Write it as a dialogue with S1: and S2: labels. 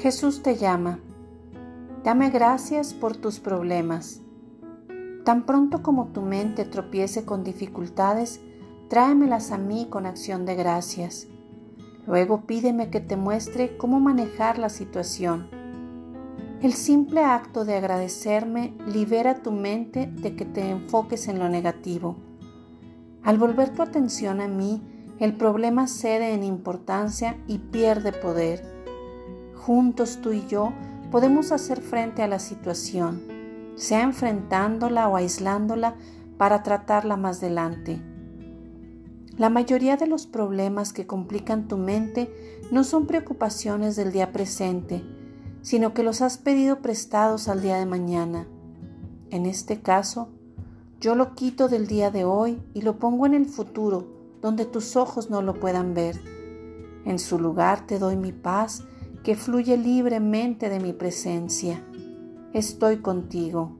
S1: Jesús te llama. Dame gracias por tus problemas. Tan pronto como tu mente tropiece con dificultades, tráemelas a mí con acción de gracias. Luego pídeme que te muestre cómo manejar la situación. El simple acto de agradecerme libera tu mente de que te enfoques en lo negativo. Al volver tu atención a mí, el problema cede en importancia y pierde poder. Juntos tú y yo podemos hacer frente a la situación, sea enfrentándola o aislándola para tratarla más adelante. La mayoría de los problemas que complican tu mente no son preocupaciones del día presente, sino que los has pedido prestados al día de mañana. En este caso, yo lo quito del día de hoy y lo pongo en el futuro, donde tus ojos no lo puedan ver. En su lugar te doy mi paz que fluye libremente de mi presencia. Estoy contigo.